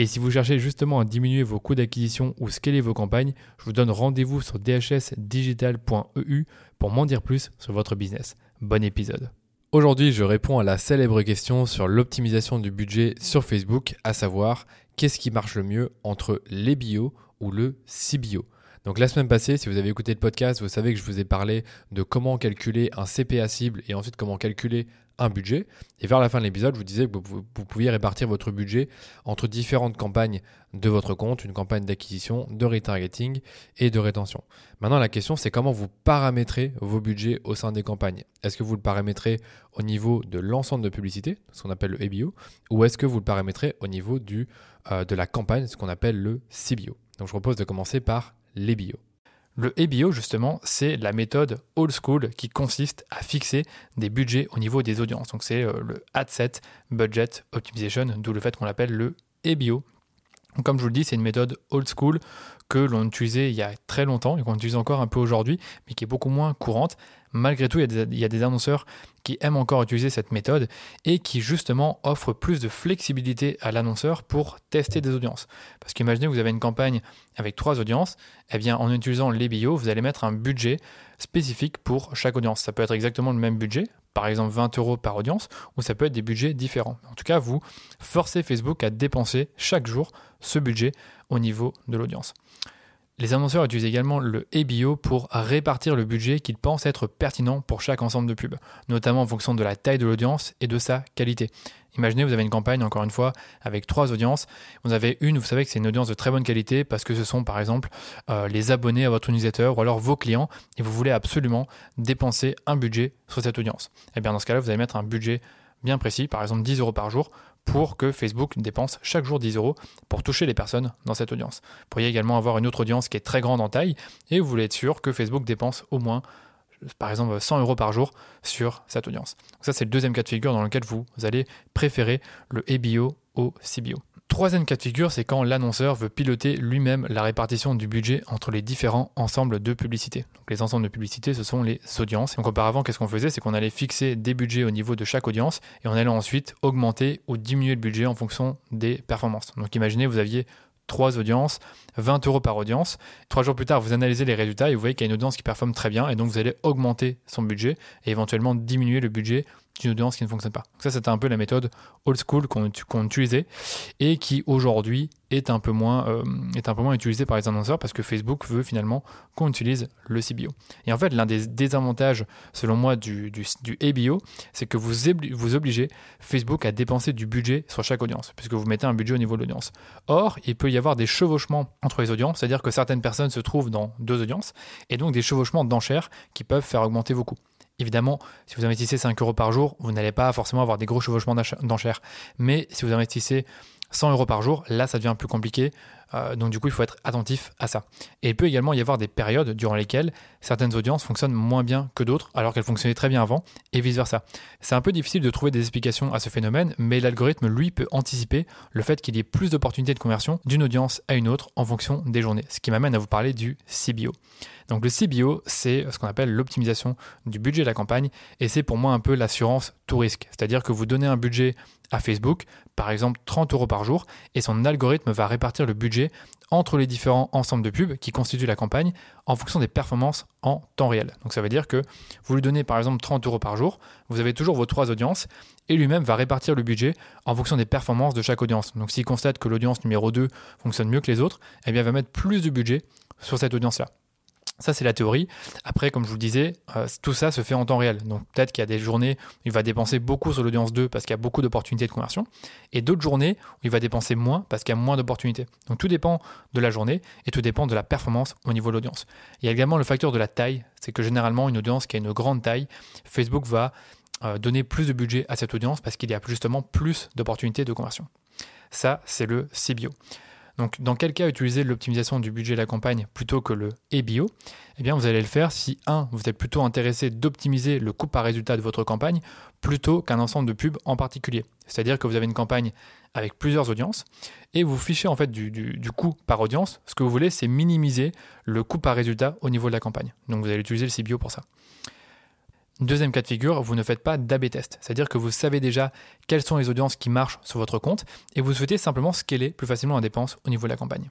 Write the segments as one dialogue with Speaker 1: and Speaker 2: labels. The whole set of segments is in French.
Speaker 1: Et si vous cherchez justement à diminuer vos coûts d'acquisition ou scaler vos campagnes, je vous donne rendez-vous sur dhsdigital.eu pour m'en dire plus sur votre business. Bon épisode. Aujourd'hui, je réponds à la célèbre question sur l'optimisation du budget sur Facebook, à savoir qu'est-ce qui marche le mieux entre les bio ou le CBio. Donc la semaine passée, si vous avez écouté le podcast, vous savez que je vous ai parlé de comment calculer un CPA cible et ensuite comment calculer budget. Et vers la fin de l'épisode, je vous disais que vous, pouviez répartir votre budget entre différentes campagnes de votre compte, une campagne d'acquisition, de retargeting et de rétention. Maintenant, la question, c'est comment vous paramétrez vos budgets au sein des campagnes? Est-ce que vous le paramétrez au niveau de l'ensemble de publicité, ce qu'on appelle le ABO, ou est-ce que vous le paramétrez au niveau du, euh, de la campagne, ce qu'on appelle le CBO Donc, je propose de commencer par les bio. Le EBO, justement, c'est la méthode old school qui consiste à fixer des budgets au niveau des audiences. Donc, c'est euh, le Ad Set Budget Optimization, d'où le fait qu'on l'appelle le EBO. Comme je vous le dis, c'est une méthode old school que l'on utilisait il y a très longtemps et qu'on utilise encore un peu aujourd'hui, mais qui est beaucoup moins courante. Malgré tout, il y, a des, annonceurs qui aiment encore utiliser cette méthode et qui justement offrent plus de flexibilité à l'annonceur pour tester des audiences. Parce qu'imaginez que vous avez une campagne avec trois audiences, eh bien en utilisant les bio, vous allez mettre un budget spécifique pour chaque audience. Ça peut être exactement le même budget, par exemple 20 euros par audience, ou ça peut être des budgets différents. En tout cas, vous forcez Facebook à dépenser chaque jour ce budget au niveau de l'audience. Les annonceurs utilisent également le ABO pour répartir le budget qu'ils pensent être pertinent pour chaque ensemble de pubs, notamment en fonction de la taille de l'audience et de sa qualité. Imaginez, vous avez une campagne, encore une fois, avec trois audiences. Vous avez une, vous savez que c'est une audience de très bonne qualité parce que ce sont, par exemple, euh, les abonnés à votre newsletter ou alors vos clients et vous voulez absolument dépenser un budget sur cette audience. Et eh bien, dans ce cas-là, vous allez mettre un budget bien précis, par exemple 10 euros par jour, pour que Facebook dépense chaque jour 10 euros pour toucher les personnes dans cette audience. Vous pourriez également avoir une autre audience qui est très grande en taille et vous voulez être sûr que Facebook dépense au moins par exemple 100 euros par jour sur cette audience. Donc ça c'est le deuxième cas de figure dans lequel vous allez préférer le ABO au CBO. Troisième cas de figure, c'est quand l'annonceur veut piloter lui-même la répartition du budget entre les différents ensembles de publicités. Donc les ensembles de publicités, ce sont les audiences. Donc auparavant, qu'est-ce qu'on faisait? C'est qu'on allait fixer des budgets au niveau de chaque audience et on allait ensuite augmenter ou diminuer le budget en fonction des performances. Donc imaginez, vous aviez trois audiences, 20 euros par audience. Trois jours plus tard, vous analysez les résultats et vous voyez qu'il y a une audience qui performe très bien et donc vous allez augmenter son budget et éventuellement diminuer le budget d'une audience qui ne fonctionne pas. ça, c'était un peu la méthode old school qu'on utilisait et qui aujourd'hui est un peu moins euh, est un peu moins utilisée par les annonceurs parce que Facebook veut finalement qu'on utilise le CBO. Et en fait, l'un des désavantages, selon moi, du, du, du ABO, c'est que vous, vous obligez Facebook à dépenser du budget sur chaque audience, puisque vous mettez un budget au niveau de l'audience. Or, il peut y avoir des chevauchements entre les audiences, c'est-à-dire que certaines personnes se trouvent dans deux audiences, et donc des chevauchements d'enchères qui peuvent faire augmenter vos coûts. Évidemment, si vous investissez 5 euros par jour, vous n'allez pas forcément avoir des gros chevauchements d'enchères. Mais si vous investissez 100 euros par jour, là, ça devient plus compliqué. Euh, donc du coup, il faut être attentif à ça. Et il peut également y avoir des périodes durant lesquelles certaines audiences fonctionnent moins bien que d'autres, alors qu'elles fonctionnaient très bien avant, et vice-versa. C'est un peu difficile de trouver des explications à ce phénomène, mais l'algorithme, lui, peut anticiper le fait qu'il y ait plus d'opportunités de conversion d'une audience à une autre en fonction des journées. Ce qui m'amène à vous parler du CBO. Donc le CBO, c'est ce qu'on appelle l'optimisation du budget de la campagne, et c'est pour moi un peu l'assurance tout risque. C'est-à-dire que vous donnez un budget à Facebook, par exemple 30 euros par jour, et son algorithme va répartir le budget entre les différents ensembles de pubs qui constituent la campagne en fonction des performances en temps réel. Donc ça veut dire que vous lui donnez par exemple 30 euros par jour, vous avez toujours vos trois audiences, et lui-même va répartir le budget en fonction des performances de chaque audience. Donc s'il constate que l'audience numéro 2 fonctionne mieux que les autres, eh bien il va mettre plus de budget sur cette audience-là. Ça, c'est la théorie. Après, comme je vous le disais, euh, tout ça se fait en temps réel. Donc, peut-être qu'il y a des journées où il va dépenser beaucoup sur l'audience 2 parce qu'il y a beaucoup d'opportunités de conversion, et d'autres journées où il va dépenser moins parce qu'il y a moins d'opportunités. Donc, tout dépend de la journée et tout dépend de la performance au niveau de l'audience. Il y a également le facteur de la taille. C'est que généralement, une audience qui a une grande taille, Facebook va euh, donner plus de budget à cette audience parce qu'il y a justement plus d'opportunités de conversion. Ça, c'est le CBO. Donc, dans quel cas utiliser l'optimisation du budget de la campagne plutôt que le EBO Eh bien, vous allez le faire si, un, vous êtes plutôt intéressé d'optimiser le coût par résultat de votre campagne plutôt qu'un ensemble de pubs en particulier. C'est-à-dire que vous avez une campagne avec plusieurs audiences et vous fichez en fait du, du coût par audience. Ce que vous voulez, c'est minimiser le coût par résultat au niveau de la campagne. Donc, vous allez utiliser le CBO pour ça. Deuxième cas de figure, vous ne faites pas d'AB test, c'est-à-dire que vous savez déjà quelles sont les audiences qui marchent sur votre compte et vous souhaitez simplement scaler plus facilement la dépense au niveau de la campagne.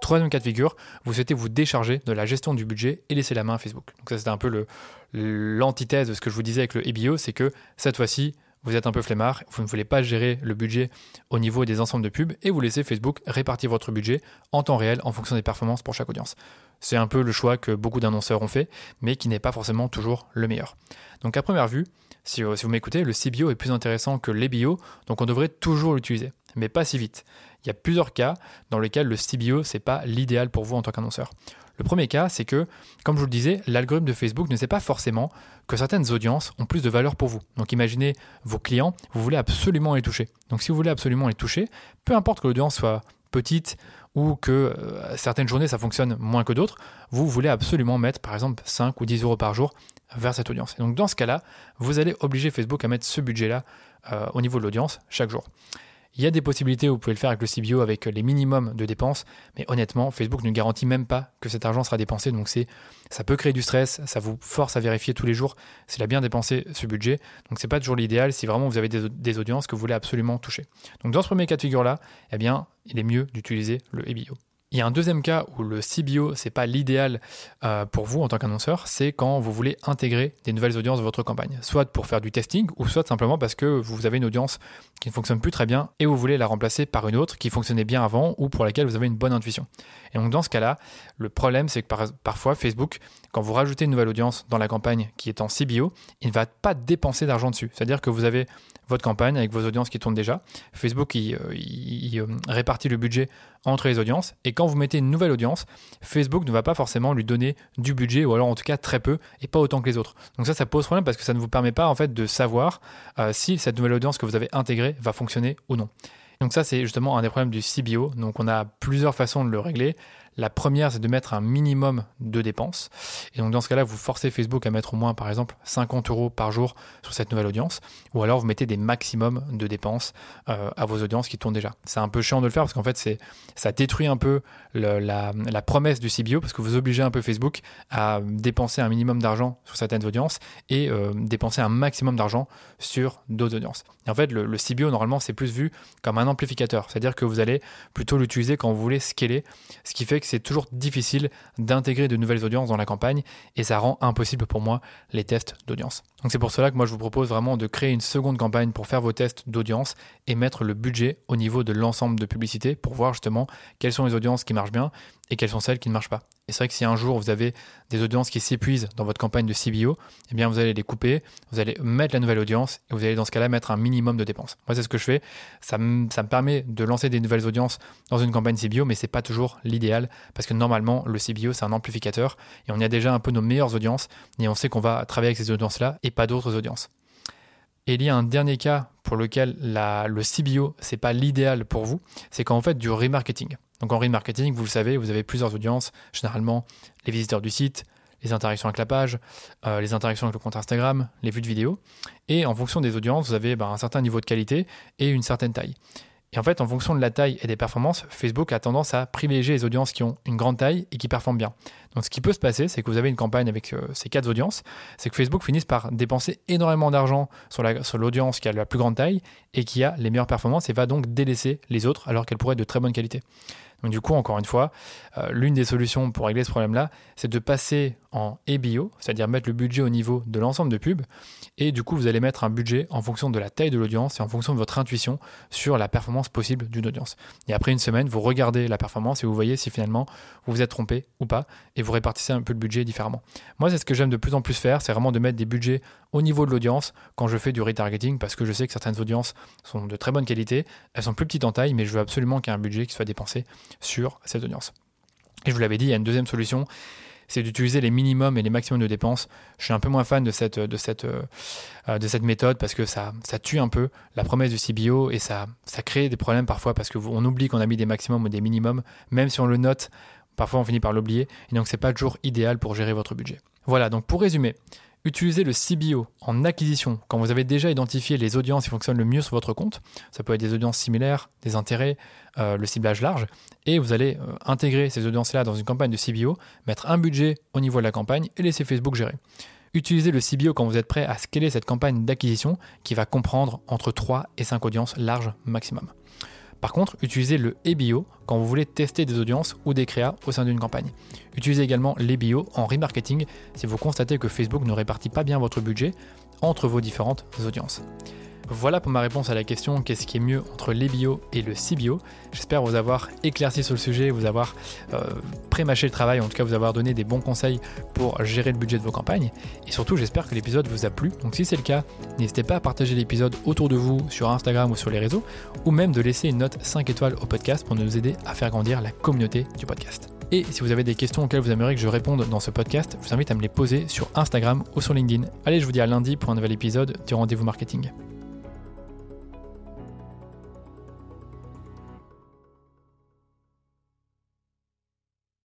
Speaker 1: Troisième cas de figure, vous souhaitez vous décharger de la gestion du budget et laisser la main à Facebook. Donc ça c'était un peu l'antithèse de ce que je vous disais avec le EBO, c'est que cette fois-ci, vous êtes un peu flemmard, vous ne voulez pas gérer le budget au niveau des ensembles de pubs et vous laissez Facebook répartir votre budget en temps réel en fonction des performances pour chaque audience. C'est un peu le choix que beaucoup d'annonceurs ont fait, mais qui n'est pas forcément toujours le meilleur. Donc à première vue, si, vous m'écoutez, le CBO est plus intéressant que l'EBO, donc on devrait toujours l'utiliser, mais pas si vite. Il y a plusieurs cas dans lesquels le CBO, n'est pas l'idéal pour vous en tant qu'annonceur. Le premier cas, c'est que, comme je vous le disais, l'algorithme de Facebook ne sait pas forcément que certaines audiences ont plus de valeur pour vous. Donc imaginez vos clients, vous voulez absolument les toucher. Donc si vous voulez absolument les toucher, peu importe que l'audience soit petite ou que euh, certaines journées ça fonctionne moins que d'autres, vous voulez absolument mettre par exemple 5 ou 10 euros par jour vers cette audience. Et donc dans ce cas-là, vous allez obliger Facebook à mettre ce budget-là euh, au niveau de l'audience chaque jour. Il y a des possibilités où vous pouvez le faire avec le CBO avec les minimums de dépenses, mais honnêtement, Facebook ne garantit même pas que cet argent sera dépensé. Donc c'est, ça peut créer du stress, ça vous force à vérifier tous les jours s'il a bien dépensé ce budget. Donc c'est pas toujours l'idéal si vraiment vous avez des, des, audiences que vous voulez absolument toucher. Donc dans ce premier cas de figure là, eh bien, il est mieux d'utiliser le EBO. Il y a un deuxième cas où le CBO, c'est pas l'idéal euh, pour vous en tant qu'annonceur, c'est quand vous voulez intégrer des nouvelles audiences dans votre campagne, soit pour faire du testing, ou soit simplement parce que vous avez une audience qui ne fonctionne plus très bien et vous voulez la remplacer par une autre qui fonctionnait bien avant ou pour laquelle vous avez une bonne intuition. Et donc dans ce cas-là, le problème c'est que parfois Facebook, quand vous rajoutez une nouvelle audience dans la campagne qui est en CBO, il ne va pas dépenser d'argent dessus. C'est-à-dire que vous avez votre campagne avec vos audiences qui tournent déjà. Facebook, il, euh, euh, répartit le budget entre les audiences. Et quand vous mettez une nouvelle audience, Facebook ne va pas forcément lui donner du budget, ou alors en tout cas très peu, et pas autant que les autres. Donc ça, ça pose problème parce que ça ne vous permet pas en fait de savoir euh, si cette nouvelle audience que vous avez intégrée va fonctionner ou non. Donc ça, c'est justement un des problèmes du CBO. Donc on a plusieurs façons de le régler. La première, c'est de mettre un minimum de dépenses. Et donc dans ce cas-là, vous forcez Facebook à mettre au moins, par exemple, 50 euros par jour sur cette nouvelle audience. Ou alors vous mettez des maximums de dépenses euh, à vos audiences qui tournent déjà. C'est un peu chiant de le faire parce qu'en fait, c'est, ça détruit un peu la, promesse du CBO parce que vous obligez un peu Facebook à dépenser un minimum d'argent sur certaines audiences et euh, dépenser un maximum d'argent sur d'autres audiences. Et en fait, le, le CBO, normalement, c'est plus vu comme un amplificateur. C'est-à-dire que vous allez plutôt l'utiliser quand vous voulez scaler, ce qui fait que c'est toujours difficile d'intégrer de nouvelles audiences dans la campagne et ça rend impossible pour moi les tests d'audience. Donc c'est pour cela que moi je vous propose vraiment de créer une seconde campagne pour faire vos tests d'audience et mettre le budget au niveau de l'ensemble de publicité pour voir justement quelles sont les audiences qui marchent bien et quelles sont celles qui ne marchent pas. Et c'est vrai que si un jour vous avez des audiences qui s'épuisent dans votre campagne de CBO, eh bien vous allez les couper, vous allez mettre la nouvelle audience et vous allez dans ce cas-là mettre un minimum de dépenses. Moi c'est ce que je fais. Ça me, permet de lancer des nouvelles audiences dans une campagne CBO, mais c'est pas toujours l'idéal parce que normalement le CBO c'est un amplificateur et on y a déjà un peu nos meilleures audiences et on sait qu'on va travailler avec ces audiences-là et pas d'autres audiences. Et il y a un dernier cas pour lequel le CBO, c'est pas l'idéal pour vous, c'est quand vous faites du remarketing. Donc en remarketing, vous le savez, vous avez plusieurs audiences, généralement les visiteurs du site, les interactions avec la page, euh, les interactions avec le compte Instagram, les vues de vidéo. Et en fonction des audiences, vous avez bah, un certain niveau de qualité et une certaine taille. Et en fait, en fonction de la taille et des performances, Facebook a tendance à privilégier les audiences qui ont une grande taille et qui performent bien. Donc ce qui peut se passer, c'est que vous avez une campagne avec euh, ces quatre audiences, c'est que Facebook finisse par dépenser énormément d'argent sur l'audience qui a la plus grande taille et qui a les meilleures performances et va donc délaisser les autres alors qu'elles pourraient être de très bonne qualité. Donc du coup, encore une fois, euh, l'une des solutions pour régler ce problème-là, c'est de passer en EBO, c'est-à-dire mettre le budget au niveau de l'ensemble de pubs. Et du coup, vous allez mettre un budget en fonction de la taille de l'audience et en fonction de votre intuition sur la performance possible d'une audience. Et après une semaine, vous regardez la performance et vous voyez si finalement vous vous êtes trompé ou pas et vous répartissez un peu le budget différemment. Moi, c'est ce que j'aime de plus en plus faire, c'est vraiment de mettre des budgets au niveau de l'audience quand je fais du retargeting parce que je sais que certaines audiences sont de très bonne qualité, elles sont plus petites en taille, mais je veux absolument qu'il y ait un budget qui soit dépensé sur cette audience. Et je vous l'avais dit, il y a une deuxième solution, c'est d'utiliser les minimums et les maximums de dépenses. Je suis un peu moins fan de cette, de cette, euh, de cette méthode parce que ça, ça tue un peu la promesse du CBO et ça, ça crée des problèmes parfois parce qu'on oublie qu'on a mis des maximums ou des minimums, même si on le note, parfois on finit par l'oublier, et donc c'est pas toujours idéal pour gérer votre budget. Voilà, donc pour résumer, Utilisez le CBO en acquisition quand vous avez déjà identifié les audiences qui fonctionnent le mieux sur votre compte. Ça peut être des audiences similaires, des intérêts, euh, le ciblage large. Et vous allez euh, intégrer ces audiences-là dans une campagne de CBO, mettre un budget au niveau de la campagne et laisser Facebook gérer. Utilisez le CBO quand vous êtes prêt à scaler cette campagne d'acquisition qui va comprendre entre 3 et 5 audiences larges maximum. Par contre, utilisez le EBO quand vous voulez tester des audiences ou des créas au sein d'une campagne. Utilisez également l'EBO en remarketing si vous constatez que Facebook ne répartit pas bien votre budget entre vos différentes audiences. Voilà pour ma réponse à la question qu'est-ce qui est mieux entre les bio et le CBO. J'espère vous avoir éclairci sur le sujet, vous avoir euh, pré-mâché le travail, en tout cas vous avoir donné des bons conseils pour gérer le budget de vos campagnes. Et surtout, j'espère que l'épisode vous a plu. Donc si c'est le cas, n'hésitez pas à partager l'épisode autour de vous sur Instagram ou sur les réseaux, ou même de laisser une note 5 étoiles au podcast pour nous aider à faire grandir la communauté du podcast. Et si vous avez des questions auxquelles vous aimeriez que je réponde dans ce podcast, je vous invite à me les poser sur Instagram ou sur LinkedIn. Allez, je vous dis à lundi pour un nouvel épisode du rendez-vous marketing.